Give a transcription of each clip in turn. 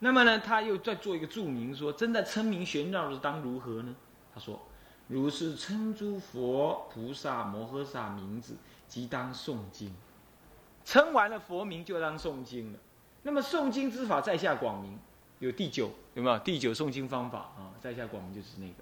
那么呢，他又再做一个注明说：真的称名玄绕的当如何呢？他说：如是称诸佛菩萨摩诃萨名字，即当诵经。称完了佛名，就当诵经了。那么诵经之法，在下广明，有第九，有没有第九诵经方法啊？在下广明就是那个。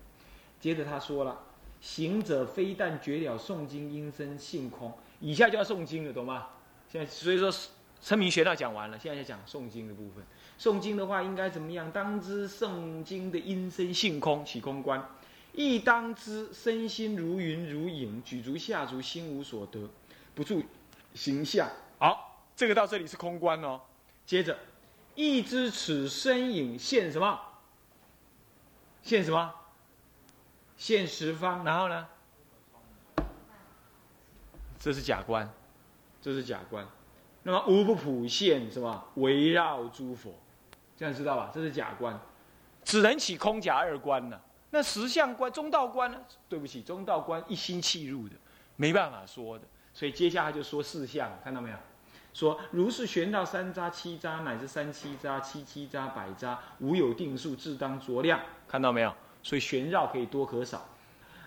接着他说了：行者非但绝了诵经因身性空，以下就要诵经了，懂吗？现在所以说称名玄道讲完了，现在讲诵经的部分。诵经的话应该怎么样？当知诵经的音声性空，起空观；亦当知身心如云如影，举足下足，心无所得，不住形象。好，这个到这里是空观哦。接着，亦知此身影现什么？现什么？现十方。然后呢？这是假观，这是假观。那么无不普现什么？围绕诸佛。这样知道吧？这是假观，只能起空假二观呢。那实相观、中道观呢？对不起，中道观一心契入的，没办法说的。所以接下来就说四相，看到没有？说如是玄道三匝、七匝，乃至三七匝、七七匝、百匝，无有定数，自当酌量。看到没有？所以玄绕可以多可少。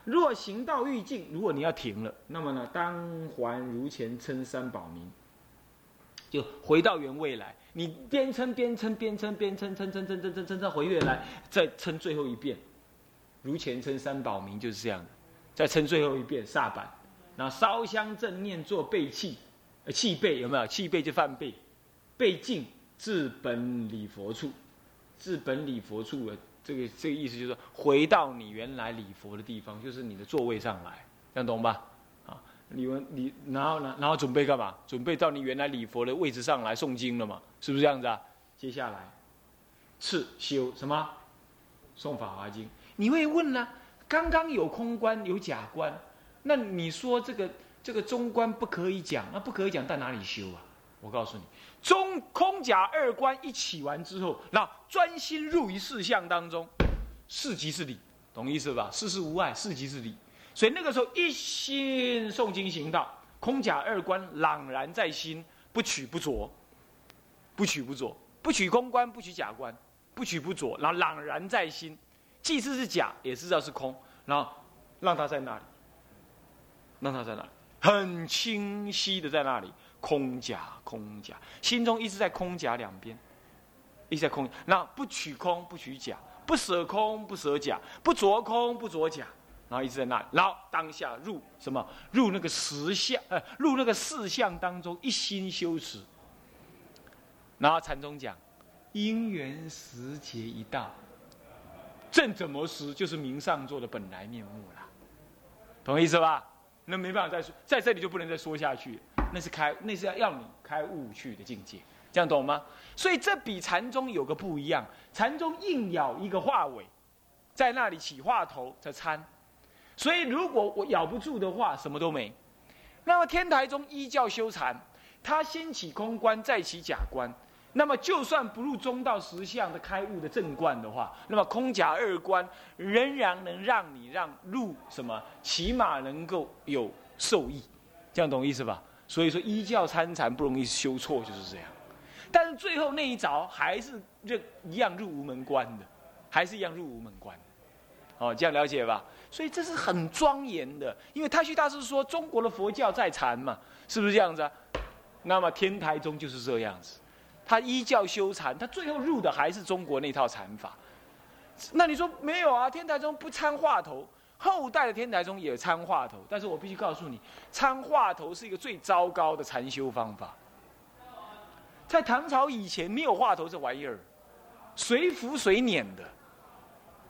若行道欲尽，如果你要停了，那么呢，当还如前称三宝名，就回到原位来。你边称边称边称边称称称称称称称称回月来，再称最后一遍，如前称三宝名就是这样的，再称最后一遍煞板，然后烧香正念做背气，呃气背有没有？气背就犯背，背敬至本礼佛处，至本礼佛处的这个这个意思就是说，回到你原来礼佛的地方，就是你的座位上来，这样懂吧？你们你然后呢？然后准备干嘛？准备到你原来礼佛的位置上来诵经了嘛？是不是这样子啊？接下来，次修什么？诵法华经。你会问呢？刚刚有空观有假观，那你说这个这个中观不可以讲？那不可以讲，在哪里修啊？我告诉你，中空假二观一起完之后，那专心入于四相当中，四即是理，懂意思吧？事事无碍，四即是理。所以那个时候一心诵经行道，空假二观朗然在心，不取不着，不取不着，不取空观，不取假观，不取不着，然后朗然在心，既知是假，也知道是空，然后让他在那里，让他在那里，很清晰的在那里，空假空假，心中一直在空假两边，一直在空，那不取空不取假，不舍空不舍假，不着空不着假。然后一直在那，然后当下入什么？入那个实相，呃，入那个四相当中，一心修持。然后禅宗讲，因缘时节一到，正怎么时，就是明上座的本来面目了，懂意思吧？那没办法再说，在这里就不能再说下去，那是开，那是要要你开悟去的境界，这样懂吗？所以这比禅宗有个不一样，禅宗硬咬一个化尾，在那里起话头在参。所以，如果我咬不住的话，什么都没。那么天台宗依教修禅，他先起空观，再起假观。那么，就算不入中道实相的开悟的正观的话，那么空假二观仍然能让你让入什么，起码能够有受益。这样懂意思吧？所以说，依教参禅不容易修错，就是这样。但是最后那一着还是认一样入无门关的，还是一样入无门关。哦，这样了解吧？所以这是很庄严的，因为太虚大师说中国的佛教在禅嘛，是不是这样子啊？那么天台宗就是这样子，他依教修禅，他最后入的还是中国那套禅法。那你说没有啊？天台宗不参话头，后代的天台宗也参话头，但是我必须告诉你，参话头是一个最糟糕的禅修方法。在唐朝以前没有话头这玩意儿，随符随碾的。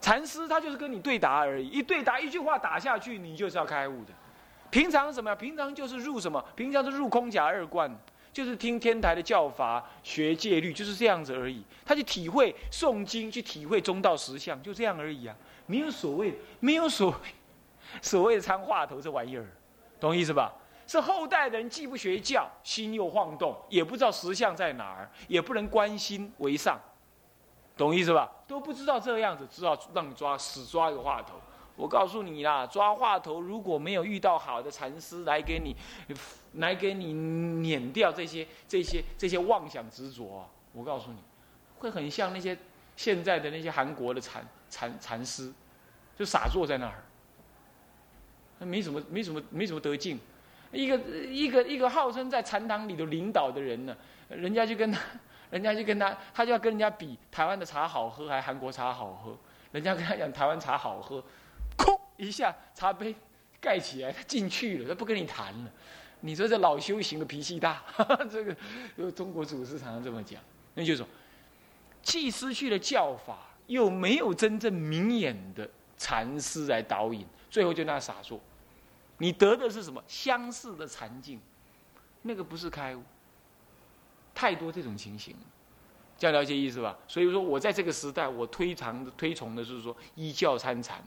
禅师他就是跟你对答而已，一对答一句话打下去，你就是要开悟的。平常什么呀？平常就是入什么？平常是入空假二观，就是听天台的教法，学戒律，就是这样子而已。他去体会诵经，去体会中道实相，就这样而已啊，没有所谓，没有所谓，所谓的参话头这玩意儿，懂意思吧？是后代的人既不学教，心又晃动，也不知道实相在哪儿，也不能观心为上。懂意思吧？都不知道这样子，知道让你抓死抓一个话头。我告诉你啦，抓话头如果没有遇到好的禅师来给你，来给你碾掉这些这些这些妄想执着，我告诉你，会很像那些现在的那些韩国的禅禅禅师，就傻坐在那儿，没什么没什么没什么德境。一个一个一个号称在禅堂里头领导的人呢，人家就跟他，人家就跟他，他就要跟人家比台湾的茶好喝还是韩国茶好喝。人家跟他讲台湾茶好喝，哐一下茶杯盖起来，他进去了，他不跟你谈了。你说这老修行的脾气大，这个中国祖师常常这么讲。那就是说，既失去了教法，又没有真正明眼的禅师来导引，最后就那傻做。你得的是什么？相似的禅境，那个不是开悟。太多这种情形，这样了解意思吧？所以说我在这个时代，我推崇的推崇的是说依教参禅。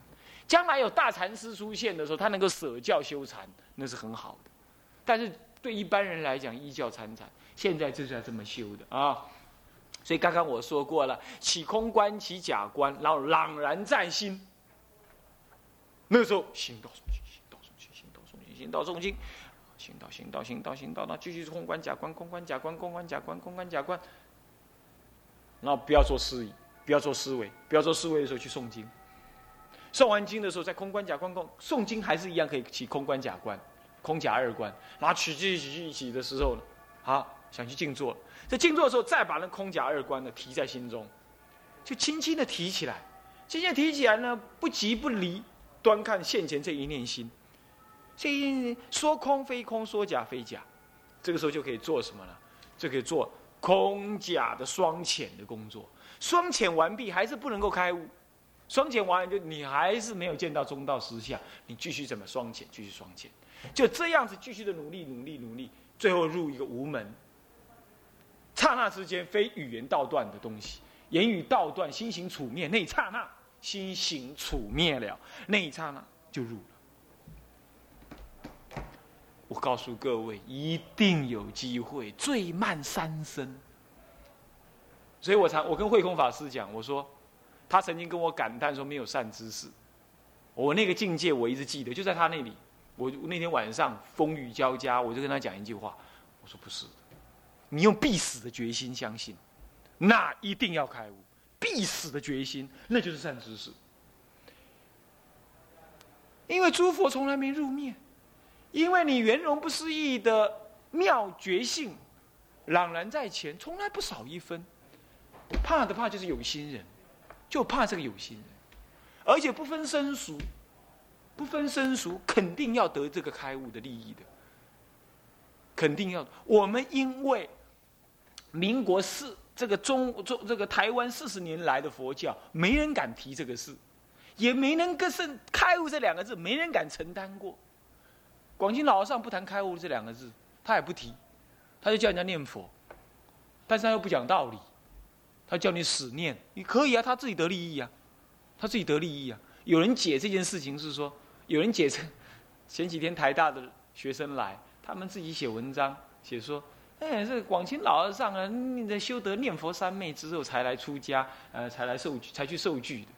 将来有大禅师出现的时候，他能够舍教修禅，那是很好的。但是对一般人来讲，依教参禅，现在就是要这么修的啊。所以刚刚我说过了，起空观，起假观，然后朗然在心。那时候心到。行道诵经，行道行道行道行道，那继续空观假观，空观假观，空观假观，空观假观。然后不要做思，不要做思维，不要做思维的时候去诵经。诵完经的时候，在空观假观空诵经还是一样可以起空观假观，空假二观。然后取起起起的时候呢，好想去静坐，在静坐的时候再把那空假二观呢提在心中，就轻轻的提起来，轻轻提起来呢，不急不离，端看现前这一念心。这说空非空，说假非假，这个时候就可以做什么呢？就可以做空假的双潜的工作。双潜完毕还是不能够开悟，双潜完了就你还是没有见到中道实相，你继续怎么双潜？继续双潜，就这样子继续的努力努力努力，最后入一个无门。刹那之间，非语言道断的东西，言语道断，心行处灭，那一刹那心行处灭了，那一刹那就入了。我告诉各位，一定有机会，最慢三生。所以我常我跟慧空法师讲，我说他曾经跟我感叹说没有善知识。我那个境界我一直记得，就在他那里。我那天晚上风雨交加，我就跟他讲一句话，我说不是，你用必死的决心相信，那一定要开悟。必死的决心，那就是善知识。因为诸佛从来没入灭。因为你圆融不思议的妙觉性，朗然在前，从来不少一分。怕的怕就是有心人，就怕这个有心人，而且不分生熟，不分生熟，肯定要得这个开悟的利益的，肯定要。我们因为民国四这个中中这个台湾四十年来的佛教，没人敢提这个事，也没能跟圣开悟这两个字，没人敢承担过。广清老和尚不谈开悟这两个字，他也不提，他就叫人家念佛，但是他又不讲道理，他叫你死念，你可以啊，他自己得利益啊，他自己得利益啊。有人解这件事情是说，有人解成 前几天台大的学生来，他们自己写文章写说，哎，这广清老和尚啊，你在修得念佛三昧之后才来出家，呃，才来受才去受具的，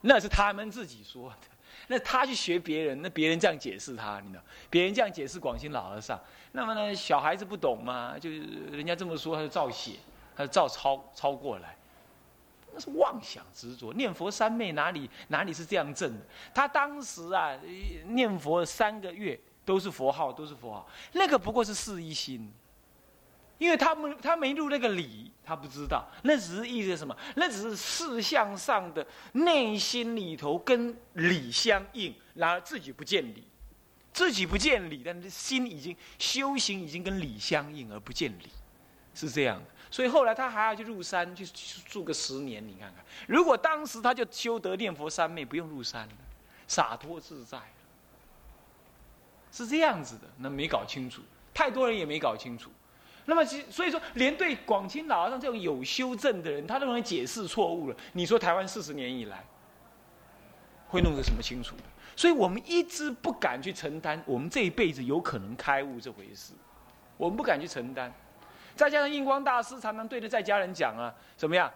那是他们自己说的。那他去学别人，那别人这样解释他，你知道？别人这样解释广兴老和尚，那么呢，小孩子不懂嘛，就是人家这么说，他就照写，他就照抄抄过来，那是妄想执着。念佛三昧哪里哪里是这样证的？他当时啊，念佛三个月都是佛号，都是佛号，那个不过是示一心。因为他们他没入那个理，他不知道，那只是意思什么？那只是事相上的内心里头跟理相应，然而自己不见理，自己不见理，但是心已经修行已经跟理相应而不见理，是这样的。所以后来他还要去入山去住个十年，你看看，如果当时他就修得念佛三昧，不用入山了，洒脱自在，是这样子的。那没搞清楚，太多人也没搞清楚。那么，其所以说，连对广清老和尚这种有修正的人，他都能解释错误了。你说台湾四十年以来会弄得什么清楚的？所以我们一直不敢去承担我们这一辈子有可能开悟这回事，我们不敢去承担。再加上印光大师常常对着在家人讲啊，怎么样？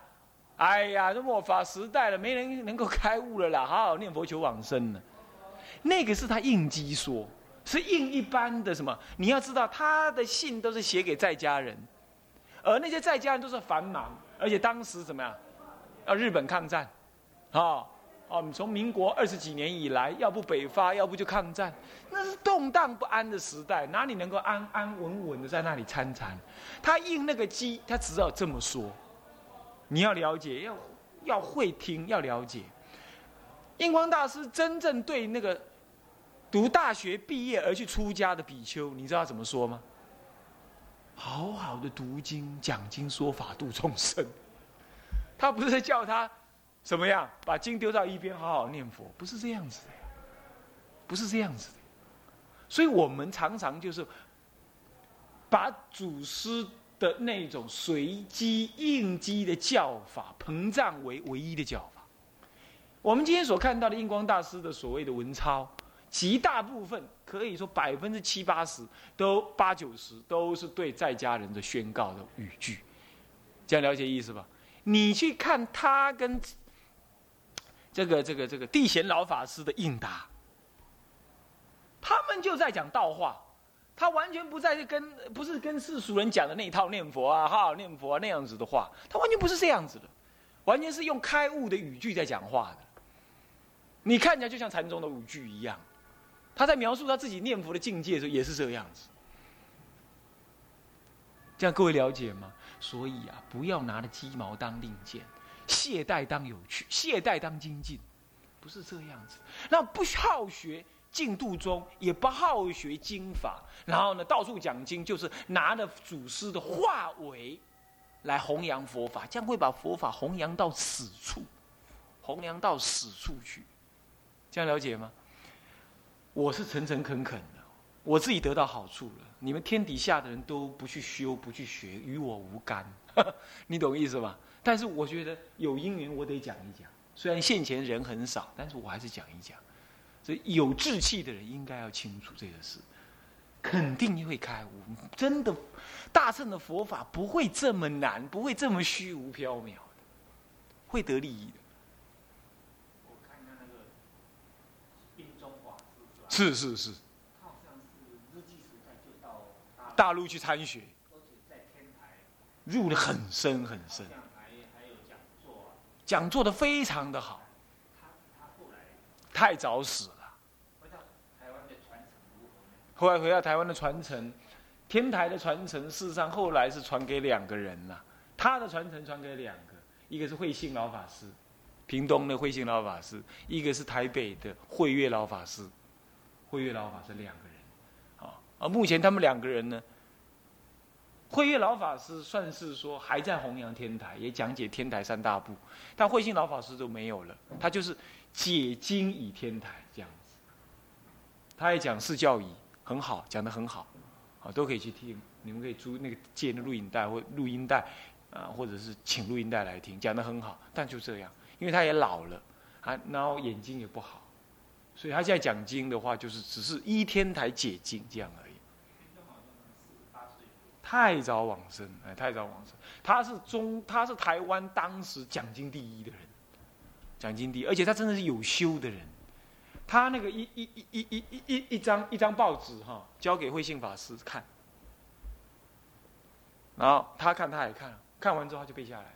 哎呀，这末法时代了，没人能够开悟了啦，好好念佛求往生呢。那个是他应机说。是应一般的什么？你要知道，他的信都是写给在家人，而那些在家人都是繁忙，而且当时怎么样？啊，日本抗战，啊，哦，从民国二十几年以来，要不北伐，要不就抗战，那是动荡不安的时代，哪里能够安安稳稳的在那里参禅？他应那个机，他只好这么说。你要了解，要要会听，要了解。印光大师真正对那个读大学毕业而去出家的比丘，你知道怎么说吗？好好的读经、讲经、说法、度众生。他不是叫他怎么样把经丢到一边，好好念佛，不是这样子的，不是这样子的。所以我们常常就是把祖师的那种随机应机的教法膨胀为唯一的教法。我们今天所看到的印光大师的所谓的文钞，极大部分可以说百分之七八十都八九十都是对在家人的宣告的语句，这样了解意思吧？你去看他跟这个这个这个地贤老法师的应答，他们就在讲道话，他完全不在跟不是跟世俗人讲的那一套念佛啊、哈念佛啊那样子的话，他完全不是这样子的，完全是用开悟的语句在讲话的。你看起来就像禅宗的五句一样，他在描述他自己念佛的境界的时候也是这个样子。这样各位了解吗？所以啊，不要拿着鸡毛当令箭，懈怠当有趣，懈怠当精进，不是这样子。那不好学净度中，也不好学经法，然后呢，到处讲经，就是拿着祖师的化为来弘扬佛法，将会把佛法弘扬到死处，弘扬到死处去。这样了解吗？我是诚诚恳恳的，我自己得到好处了。你们天底下的人都不去修、不去学，与我无干。你懂意思吧？但是我觉得有因缘，我得讲一讲。虽然现前人很少，但是我还是讲一讲。所以有志气的人应该要清楚这个事，肯定会开悟。真的，大乘的佛法不会这么难，不会这么虚无缥缈的，会得利益的。是是是，大陆去参学，入的很深很深，讲座的非常的好，太早死了。后来回到台湾的传承，天台的传承，事实上后来是传给两个人了。他的传承传给两个，一个是慧信老法师，屏东的慧信老法师，一个是台北的慧月老法师。慧月老法师两个人，啊，而目前他们两个人呢，慧月老法师算是说还在弘扬天台，也讲解天台三大部，但慧心老法师都没有了，他就是解经以天台这样子，他也讲释教仪很好，讲的很好，啊，都可以去听，你们可以租那个借那录影带或录音带，啊，或者是请录音带来听，讲的很好，但就这样，因为他也老了，啊，然后眼睛也不好。所以他现在讲经的话，就是只是依天台解经这样而已。太早往生，哎，太早往生。他是中，他是台湾当时讲经第一的人，讲经第一，而且他真的是有修的人。他那个一一一一一一一一张一张报纸哈，交给慧信法师看，然后他看他也看，看完之后他就背下来，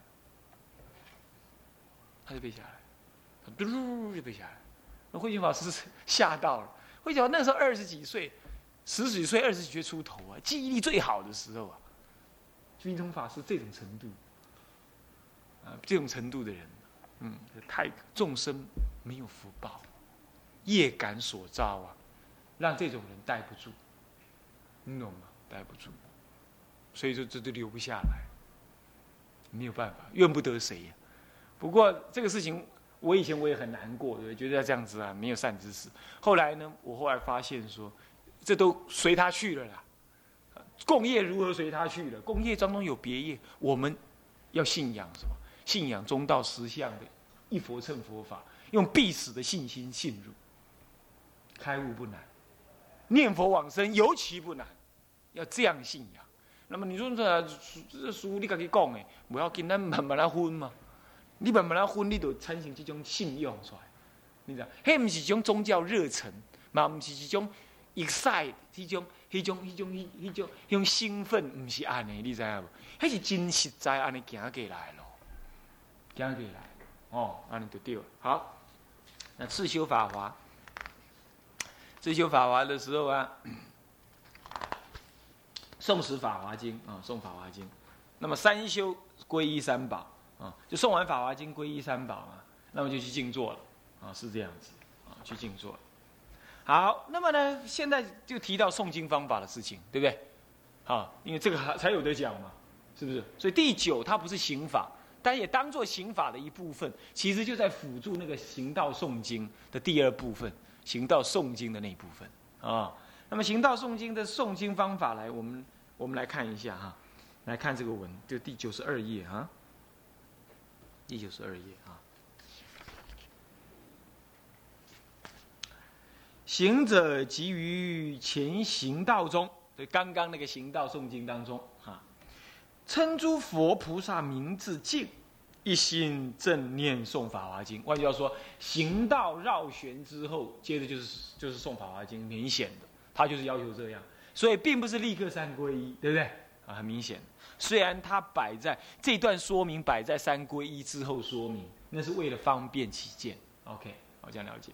他就背下来，嘟嘟就背下来。慧心法师吓到了，慧心法那时候二十几岁，十几岁、二十几岁出头啊，记忆力最好的时候啊。君通法师这种程度，啊，这种程度的人，嗯，太众生没有福报，业感所造啊，让这种人待不住，你懂吗？待不住，所以说这都留不下来，没有办法，怨不得谁呀。不过这个事情。我以前我也很难过，对，觉得要这样子啊没有善知识。后来呢，我后来发现说，这都随他去了啦。共业如何随他去了？共业当中有别业，我们要信仰什么？信仰中道实相的一佛乘佛法，用必死的信心信入，开悟不难，念佛往生尤其不难，要这样信仰。那么你说这这书你自己讲的，不要跟咱慢慢来分嘛。你慢慢来分，你就产生这种信用出来，你知道？迄毋是一种宗教热忱，嘛毋是一种 excite，迄种、迄种、迄种、迄种、迄种兴奋，毋是安尼，你知影无？迄是真实在安尼行过来咯。这样可以来，哦，安你就对了。好，那次修法华，次修法华的时候啊，诵持法华经啊，诵法华经。那么三修皈依三宝就诵完法华经皈依三宝嘛，那么就去静坐了啊，是这样子啊，去静坐。好，那么呢，现在就提到诵经方法的事情，对不对？啊，因为这个还才有得讲嘛，是不是？所以第九它不是刑法。但也当做刑法的一部分，其实就在辅助那个行道诵经的第二部分，行道诵经的那一部分啊。那么行道诵经的诵经方法，来，我们我们来看一下哈，来看这个文，就第九十二页啊，第九十二页啊。行者急于前行道中，对，刚刚那个行道诵经当中哈。称诸佛菩萨名字敬，一心正念诵法华经。换句话说，行道绕旋之后，接着就是就是诵法华经，明显的，他就是要求这样。所以并不是立刻三皈依，对不对？啊，很明显。虽然他摆在这段说明摆在三归一之后说明，那是为了方便起见。OK，我，这样了解。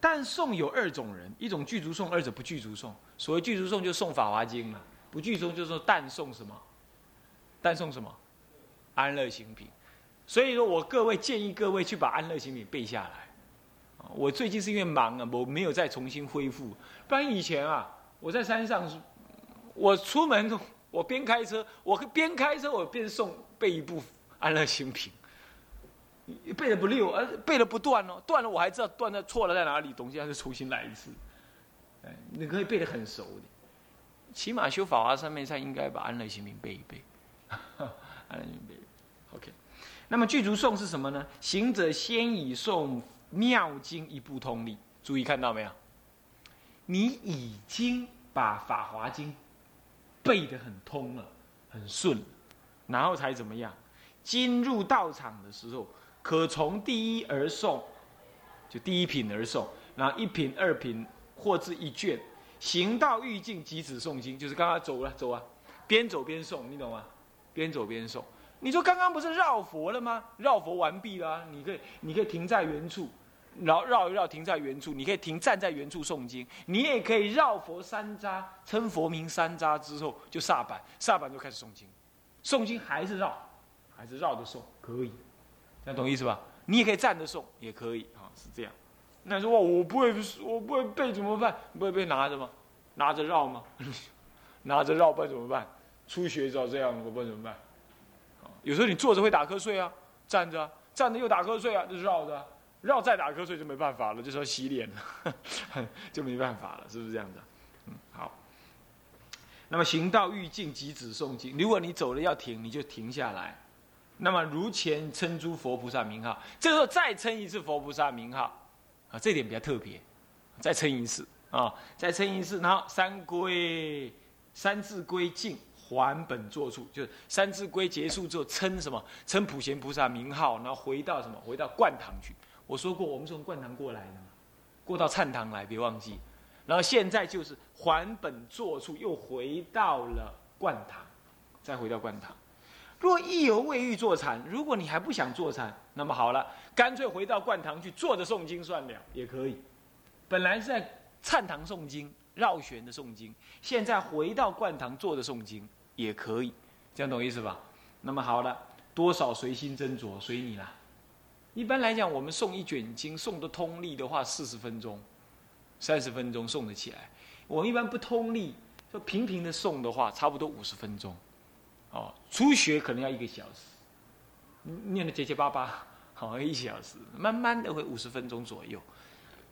但送有二种人，一种具足送，二者不具足送。所谓具足送，就送法华经了；不具足就是说但送什么？但送什么？安乐行品。所以说我各位建议各位去把安乐行品背下来。我最近是因为忙啊，我没有再重新恢复。不然以前啊，我在山上，我出门都我边开车，我边开车我边诵背一部安乐行品，背的不溜，而背的不断哦，断了我还知道断的错了在哪里，东西还是重新来一次。哎，你可以背的很熟的，起码修法华三昧上应该把安乐行品背一背。OK，那么具足诵是什么呢？行者先以诵妙经一部通力，注意看到没有？你已经把法华经背得很通了，很顺，然后才怎么样？进入道场的时候，可从第一而诵，就第一品而诵，然后一品、二品或至一卷，行到欲尽即止诵经，就是刚刚走了走啊，边走边诵，你懂吗？边走边诵，你说刚刚不是绕佛了吗？绕佛完毕了，你可以，你可以停在原处，然后绕一绕，停在原处。你可以停站在原处诵经，你也可以绕佛三匝，称佛名三匝之后就刹板，刹板就开始诵经，诵经还是绕，还是绕着诵，可以，这样懂意思吧？你也可以站着诵，也可以啊，是这样。那说我不会，我不会背怎么办？不会背拿着吗？拿着绕吗？拿着绕不然怎么办？初学照这样，我不知道怎么办。有时候你坐着会打瞌睡啊，站着站着又打瞌睡啊，就绕着绕再打瞌睡就没办法了，就说洗脸了，就没办法了，是不是这样子？嗯，好。那么行道欲尽即止诵经，如果你走了要停，你就停下来。那么如前称诸佛菩萨名号，这时候再称一次佛菩萨名号，啊，这点比较特别，再称一次啊，再称一次，然后三归三字归敬。还本坐处，就是三字归结束之后，称什么？称普贤菩萨名号，然后回到什么？回到灌堂去。我说过，我们从灌堂过来的嘛，过到忏堂来，别忘记。然后现在就是还本坐处，又回到了灌堂，再回到灌堂。若意犹未欲坐禅，如果你还不想坐禅，那么好了，干脆回到灌堂去坐着诵经算了，也可以。本来是在忏堂诵经，绕旋的诵经，现在回到灌堂坐着诵经。也可以，这样懂意思吧？那么好了，多少随心斟酌，随你啦。一般来讲，我们诵一卷经，诵的通力的话，四十分钟、三十分钟诵得起来。我们一般不通力，就平平的诵的话，差不多五十分钟。哦，初学可能要一个小时，念的结结巴巴，好 像一小时，慢慢的会五十分钟左右，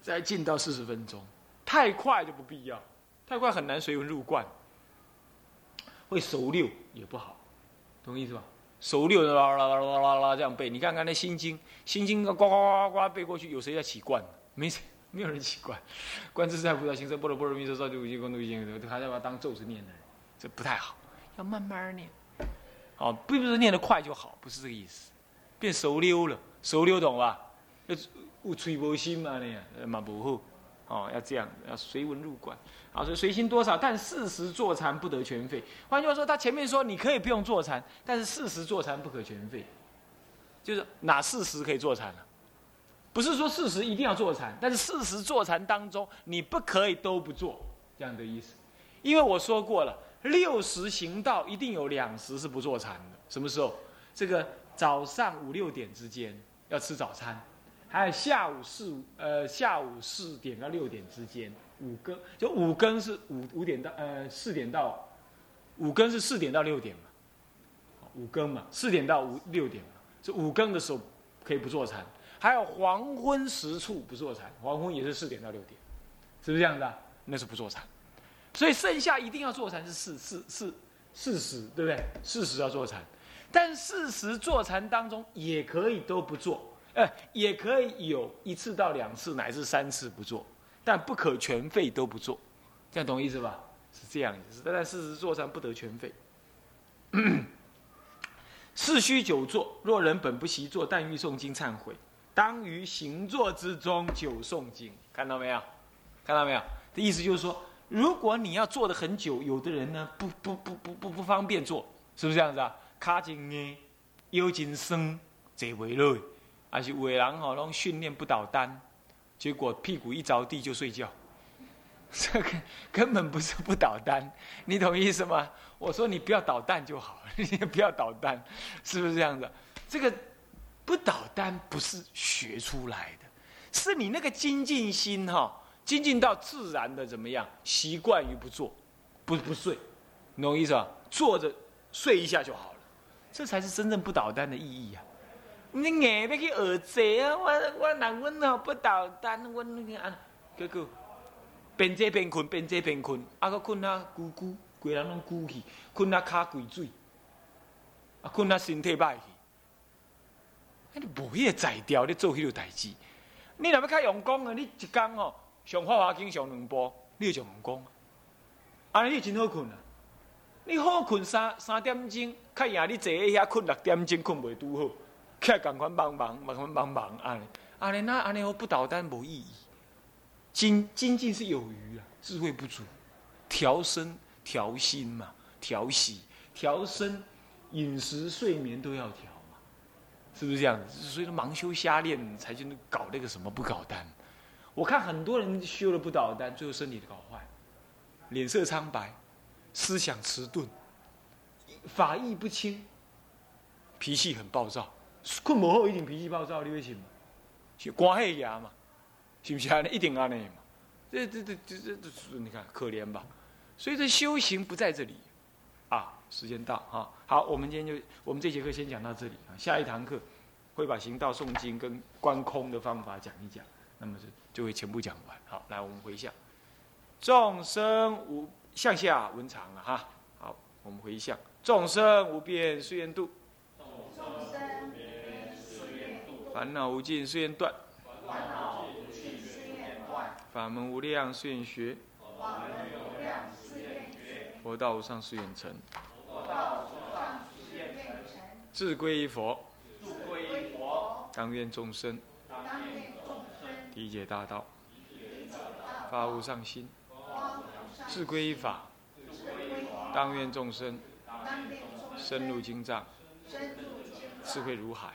再进到四十分钟。太快就不必要，太快很难随文入贯。会熟溜也不好，懂意思吧？熟溜的啦啦啦啦啦啦这样背，你看看那心经，心经呱呱呱呱背过去，有谁在起冠？没谁，没有人起冠。观自在菩萨行深般若波罗蜜多少九七光度一千个，还在把当咒子念的，这不太好，要慢慢念。哦，并不是念得快就好，不是这个意思。变熟溜了，熟溜懂吧？要有吹无心嘛，你嘛不好。哦，要这样，要随文入观。啊，所以随心多少，但事实坐禅不得全废。换句话说，他前面说你可以不用坐禅，但是事实坐禅不可全废。就是哪四时可以坐禅呢？不是说四时一定要坐禅，但是四时坐禅当中，你不可以都不做，这样的意思。因为我说过了，六时行道一定有两时是不坐禅的。什么时候？这个早上五六点之间要吃早餐，还有下午四呃下午四点到六点之间五更，就五更是五五点到呃四点到五更是四点到六点嘛，五更嘛四点到五六点嘛，是五更的时候可以不坐禅。还有黄昏时处不坐禅，黄昏也是四点到六点，是不是这样子啊？那是不坐禅，所以剩下一定要坐禅是四四四四时，对不对？四时要坐禅，但四时坐禅当中也可以都不做，哎，也可以有一次到两次乃至三次不做，但不可全废都不做，这样懂意思吧？是这样意思，但四时坐禅不得全废。四须久坐，若人本不习坐，但欲诵经忏悔。当于行坐之中久诵经，看到没有？看到没有？的意思就是说，如果你要坐的很久，有的人呢不不不不不不方便坐，是不是这样子啊？卡紧呢，腰紧生，坐袂落，还是伟人吼拢训练不倒单，结果屁股一着地就睡觉，这个根本不是不倒单，你懂意思吗？我说你不要捣蛋就好，你不要捣蛋，是不是这样子？这个。不倒单不是学出来的，是你那个精进心哈，精进到自然的怎么样？习惯于不做，不不睡，懂意思吧？坐着睡一下就好了，这才是真正不捣蛋的意义啊！你硬要去学坐啊？我我人阮哦不倒单，阮那个啊，结果边坐边困，边坐边困，啊个困啊咕咕，规人拢咕去，困啊骹跪水，啊困啊身体歹去。你无迄个才调，你做迄个代志。你若要较用功啊，你一工哦上花花经上两步，你就用功。安尼你真好困啊！你好困三三点钟，较赢你坐喺遐困六点钟，困袂拄好，快赶快帮忙，赶快帮忙安尼。安尼那安尼我不倒单无意义。精精进是有余啊，智慧不足。调身调心嘛，调息调身，饮食睡眠都要调嘛。是不是这样子？所以说盲修瞎练才去搞那个什么不搞单。我看很多人修了不倒单，最后身体搞坏，脸色苍白，思想迟钝，法意不清，脾气很暴躁。困不好一定脾气暴躁，你会信吗？是关系牙嘛？是不是啊？一定安尼嘛？这这这这这，你看可怜吧？所以这修行不在这里。啊，时间到哈，好，我们今天就我们这节课先讲到这里啊，下一堂课会把行道诵经跟观空的方法讲一讲，那么就就会全部讲完。好，来我们回向，众生无向下文长了哈，好，我们回向，众生无边誓愿度，烦恼无尽誓愿断，烦恼无尽誓愿断，法门无量誓愿学，法门无量。佛道无上誓愿成，自归依佛，当愿众生。理解大道，发无上心，自归依法，当愿众生。深入经藏，智慧如海，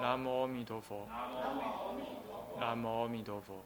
南无阿弥陀佛。南无阿弥陀佛。